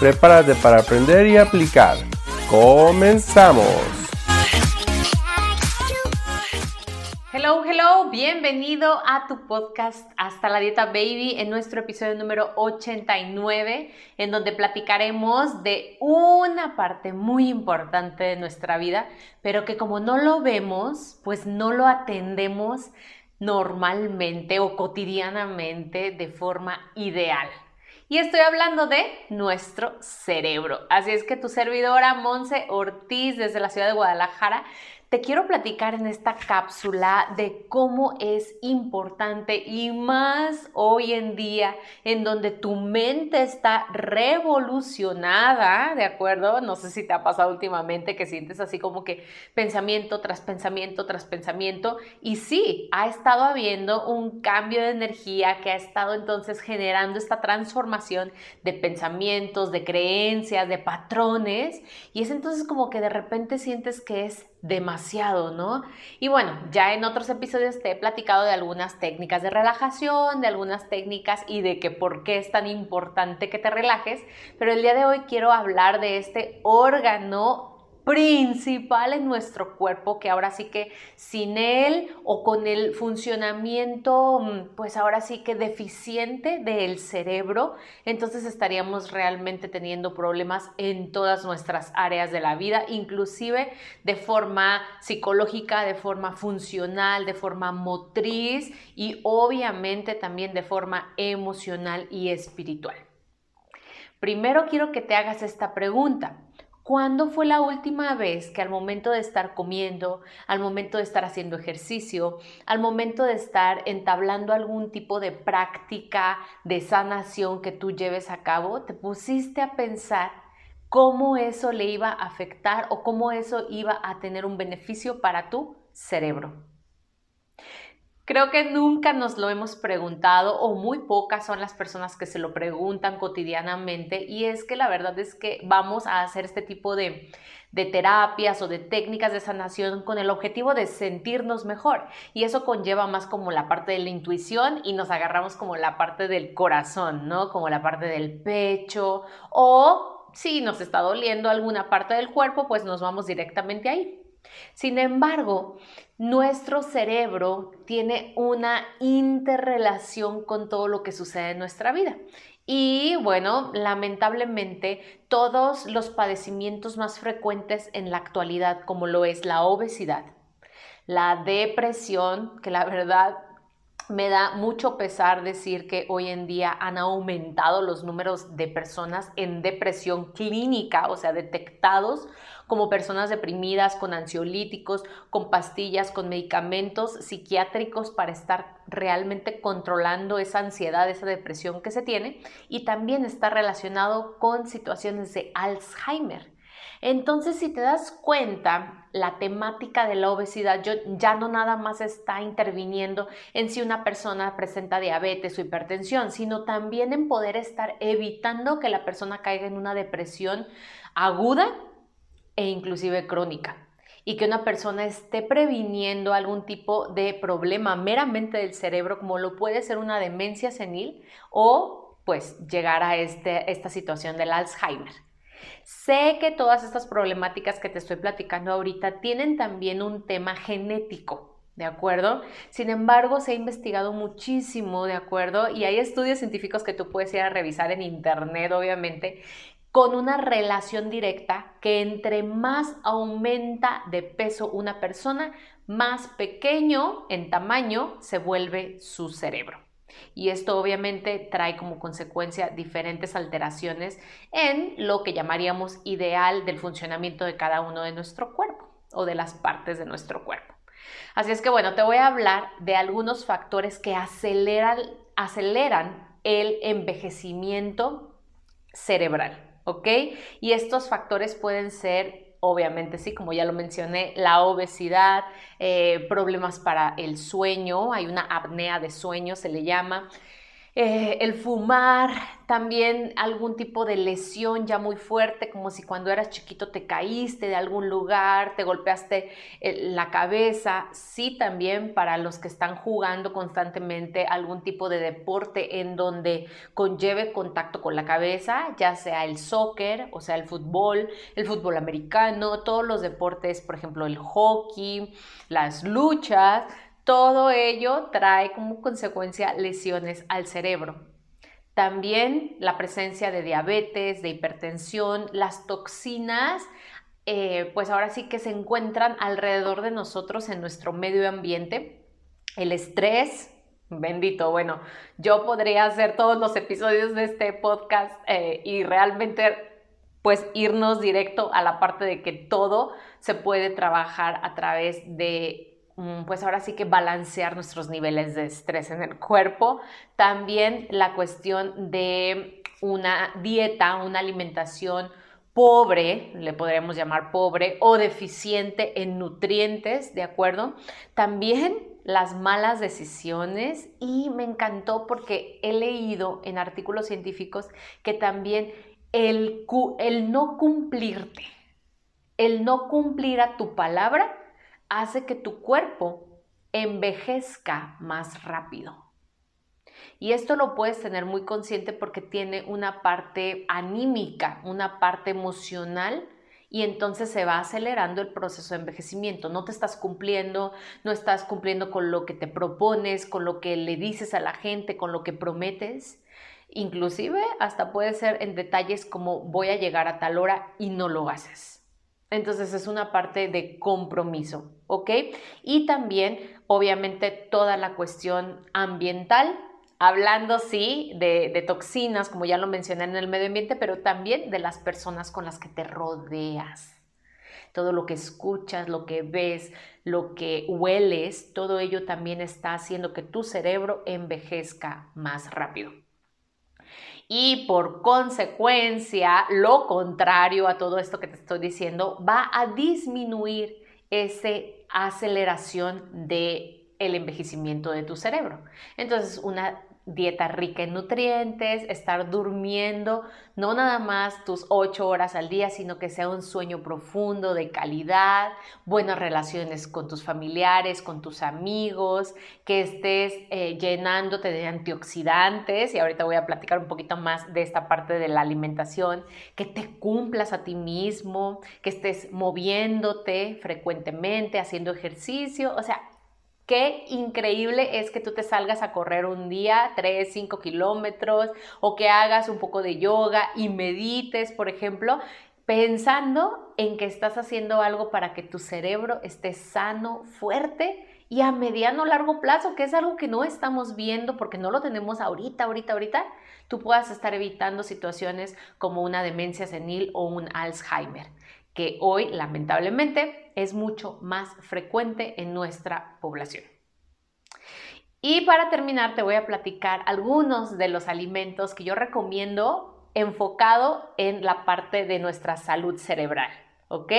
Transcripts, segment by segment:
Prepárate para aprender y aplicar. ¡Comenzamos! Hello, hello, bienvenido a tu podcast Hasta la Dieta Baby en nuestro episodio número 89, en donde platicaremos de una parte muy importante de nuestra vida, pero que como no lo vemos, pues no lo atendemos normalmente o cotidianamente de forma ideal. Y estoy hablando de nuestro cerebro. Así es que tu servidora Monse Ortiz desde la ciudad de Guadalajara te quiero platicar en esta cápsula de cómo es importante y más hoy en día en donde tu mente está revolucionada, ¿de acuerdo? No sé si te ha pasado últimamente que sientes así como que pensamiento tras pensamiento tras pensamiento y sí, ha estado habiendo un cambio de energía que ha estado entonces generando esta transformación de pensamientos, de creencias, de patrones y es entonces como que de repente sientes que es demasiado, ¿no? Y bueno, ya en otros episodios te he platicado de algunas técnicas de relajación, de algunas técnicas y de que por qué es tan importante que te relajes, pero el día de hoy quiero hablar de este órgano principal en nuestro cuerpo, que ahora sí que sin él o con el funcionamiento, mm, pues ahora sí que deficiente del cerebro, entonces estaríamos realmente teniendo problemas en todas nuestras áreas de la vida, inclusive de forma psicológica, de forma funcional, de forma motriz y obviamente también de forma emocional y espiritual. Primero quiero que te hagas esta pregunta. ¿Cuándo fue la última vez que al momento de estar comiendo, al momento de estar haciendo ejercicio, al momento de estar entablando algún tipo de práctica de sanación que tú lleves a cabo, te pusiste a pensar cómo eso le iba a afectar o cómo eso iba a tener un beneficio para tu cerebro? Creo que nunca nos lo hemos preguntado o muy pocas son las personas que se lo preguntan cotidianamente y es que la verdad es que vamos a hacer este tipo de, de terapias o de técnicas de sanación con el objetivo de sentirnos mejor y eso conlleva más como la parte de la intuición y nos agarramos como la parte del corazón, ¿no? Como la parte del pecho o si nos está doliendo alguna parte del cuerpo, pues nos vamos directamente ahí. Sin embargo, nuestro cerebro tiene una interrelación con todo lo que sucede en nuestra vida. Y bueno, lamentablemente todos los padecimientos más frecuentes en la actualidad, como lo es la obesidad, la depresión, que la verdad me da mucho pesar decir que hoy en día han aumentado los números de personas en depresión clínica, o sea, detectados como personas deprimidas con ansiolíticos, con pastillas, con medicamentos psiquiátricos para estar realmente controlando esa ansiedad, esa depresión que se tiene y también está relacionado con situaciones de Alzheimer. Entonces, si te das cuenta, la temática de la obesidad ya no nada más está interviniendo en si una persona presenta diabetes o hipertensión, sino también en poder estar evitando que la persona caiga en una depresión aguda e inclusive crónica y que una persona esté previniendo algún tipo de problema meramente del cerebro, como lo puede ser una demencia senil o pues llegar a este, esta situación del Alzheimer. Sé que todas estas problemáticas que te estoy platicando ahorita tienen también un tema genético, ¿de acuerdo? Sin embargo, se ha investigado muchísimo, ¿de acuerdo? Y hay estudios científicos que tú puedes ir a revisar en internet, obviamente, con una relación directa que entre más aumenta de peso una persona, más pequeño en tamaño se vuelve su cerebro. Y esto obviamente trae como consecuencia diferentes alteraciones en lo que llamaríamos ideal del funcionamiento de cada uno de nuestro cuerpo o de las partes de nuestro cuerpo. Así es que bueno, te voy a hablar de algunos factores que aceleran, aceleran el envejecimiento cerebral. ¿ok? Y estos factores pueden ser, obviamente, sí, como ya lo mencioné, la obesidad, eh, problemas para el sueño, hay una apnea de sueño, se le llama, eh, el fumar, también algún tipo de lesión ya muy fuerte, como si cuando eras chiquito te caíste de algún lugar, te golpeaste eh, la cabeza. Sí, también para los que están jugando constantemente algún tipo de deporte en donde conlleve contacto con la cabeza, ya sea el soccer, o sea, el fútbol, el fútbol americano, todos los deportes, por ejemplo, el hockey, las luchas todo ello trae como consecuencia lesiones al cerebro. También la presencia de diabetes, de hipertensión, las toxinas, eh, pues ahora sí que se encuentran alrededor de nosotros en nuestro medio ambiente. El estrés, bendito, bueno, yo podría hacer todos los episodios de este podcast eh, y realmente pues irnos directo a la parte de que todo se puede trabajar a través de pues ahora sí que balancear nuestros niveles de estrés en el cuerpo. También la cuestión de una dieta, una alimentación pobre, le podríamos llamar pobre, o deficiente en nutrientes, ¿de acuerdo? También las malas decisiones y me encantó porque he leído en artículos científicos que también el, el no cumplirte, el no cumplir a tu palabra, hace que tu cuerpo envejezca más rápido. Y esto lo puedes tener muy consciente porque tiene una parte anímica, una parte emocional y entonces se va acelerando el proceso de envejecimiento. No te estás cumpliendo, no estás cumpliendo con lo que te propones, con lo que le dices a la gente, con lo que prometes. Inclusive hasta puede ser en detalles como voy a llegar a tal hora y no lo haces. Entonces es una parte de compromiso, ¿ok? Y también, obviamente, toda la cuestión ambiental, hablando, sí, de, toxinas, como ya lo mencioné en el medio ambiente, pero también de las personas con las que te rodeas. Todo lo que escuchas, lo que ves, lo que hueles, todo ello también está haciendo que tu cerebro envejezca más rápido y por consecuencia, lo contrario a todo esto que te estoy diciendo, va a disminuir esa aceleración de el envejecimiento de tu cerebro. Entonces, una dieta rica en nutrientes, estar durmiendo, no nada más tus ocho horas al día, sino que sea un sueño profundo, de calidad, buenas relaciones con tus familiares, con tus amigos, que estés eh, llenándote de antioxidantes, y ahorita voy a platicar un poquito más de esta parte de la alimentación, que te cumplas a ti mismo, que estés moviéndote frecuentemente, haciendo ejercicio, o sea, Qué increíble es que tú te salgas a correr un día 3, 5 kilómetros o que hagas un poco de yoga y medites, por ejemplo, pensando en que estás haciendo algo para que tu cerebro esté sano, fuerte y a mediano largo plazo, que es algo que no estamos viendo porque no lo tenemos ahorita, ahorita, ahorita, tú puedas estar evitando situaciones como una demencia senil o un Alzheimer que hoy lamentablemente es mucho más frecuente en nuestra población. Y para terminar te voy a platicar algunos de los alimentos que yo recomiendo enfocado en la parte de nuestra salud cerebral, ¿ok?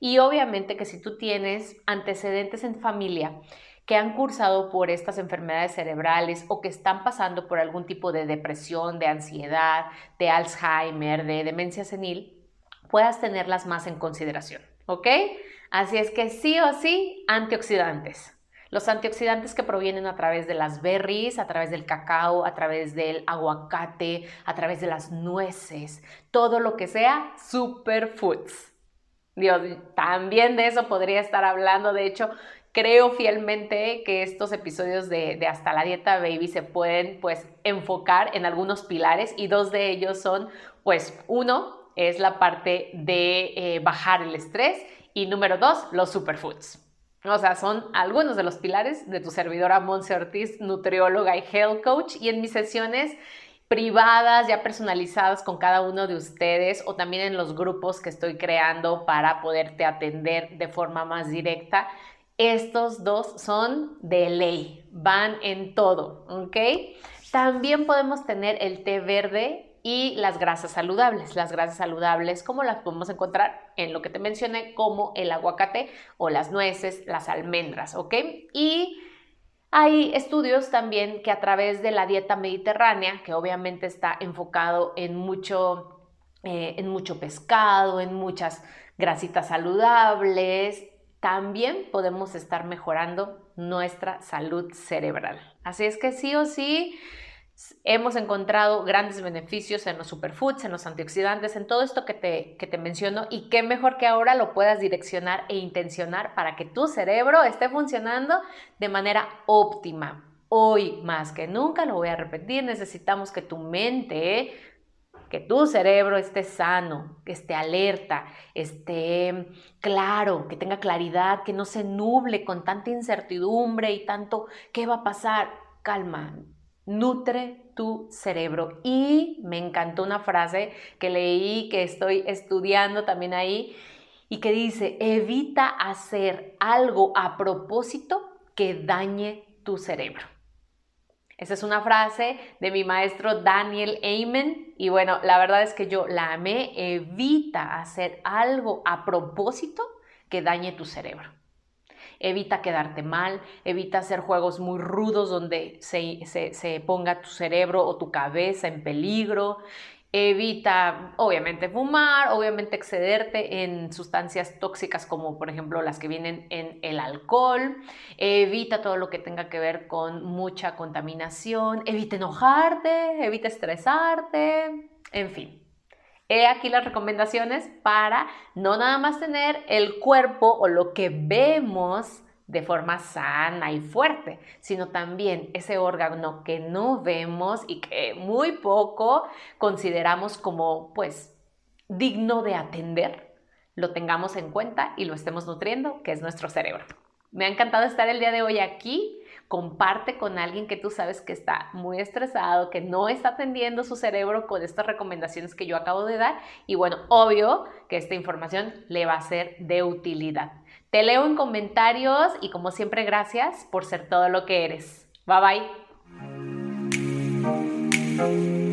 Y obviamente que si tú tienes antecedentes en familia que han cursado por estas enfermedades cerebrales o que están pasando por algún tipo de depresión, de ansiedad, de Alzheimer, de demencia senil, puedas tenerlas más en consideración, ¿ok? Así es que sí o sí, antioxidantes. Los antioxidantes que provienen a través de las berries, a través del cacao, a través del aguacate, a través de las nueces, todo lo que sea superfoods. Dios, también de eso podría estar hablando. De hecho, creo fielmente que estos episodios de, Hasta la Dieta Baby se pueden pues enfocar en algunos pilares y dos de ellos son pues uno, es la parte de eh, bajar el estrés y número dos, los superfoods. O sea, son algunos de los pilares de tu servidora Monse Ortiz, nutrióloga y health coach. Y en mis sesiones privadas, ya personalizadas con cada uno de ustedes o también en los grupos que estoy creando para poderte atender de forma más directa, estos dos son de ley, van en todo, ¿ok? También podemos tener el té verde y las grasas saludables. Las grasas saludables, como las podemos encontrar en lo que te mencioné, como el aguacate o las nueces, las almendras, ¿ok? Y hay estudios también que a través de la dieta mediterránea, que obviamente está enfocado en mucho, eh, en mucho pescado, en muchas grasitas saludables, también podemos estar mejorando nuestra salud cerebral. Así es que sí o sí, hemos encontrado grandes beneficios en los superfoods, en los antioxidantes, en todo esto que te, que te menciono y qué mejor que ahora lo puedas direccionar e intencionar para que tu cerebro esté funcionando de manera óptima. Hoy más que nunca, lo voy a repetir, necesitamos que tu mente, que tu cerebro esté sano, que esté alerta, esté claro, que tenga claridad, que no se nuble con tanta incertidumbre y tanto qué va a pasar. Calma, nutre tu cerebro. Y me encantó una frase que leí, que estoy estudiando también ahí, y que dice, evita hacer algo a propósito que dañe tu cerebro. Esa es una frase de mi maestro Daniel Amen y bueno, la verdad es que yo la amé. Evita hacer algo a propósito que dañe tu cerebro evita quedarte mal, evita hacer juegos muy rudos donde se, ponga tu cerebro o tu cabeza en peligro, evita obviamente fumar, obviamente excederte en sustancias tóxicas como por ejemplo las que vienen en el alcohol, evita todo lo que tenga que ver con mucha contaminación, evita enojarte, evita estresarte, en fin. He aquí las recomendaciones para no nada más tener el cuerpo o lo que vemos de forma sana y fuerte, sino también ese órgano que no vemos y que muy poco consideramos como pues digno de atender, lo tengamos en cuenta y lo estemos nutriendo, que es nuestro cerebro. Me ha encantado estar el día de hoy aquí comparte con alguien que tú sabes que está muy estresado, que no está atendiendo su cerebro con estas recomendaciones que yo acabo de dar y bueno, obvio que esta información le va a ser de utilidad. Te leo en comentarios y como siempre gracias por ser todo lo que eres. Bye bye.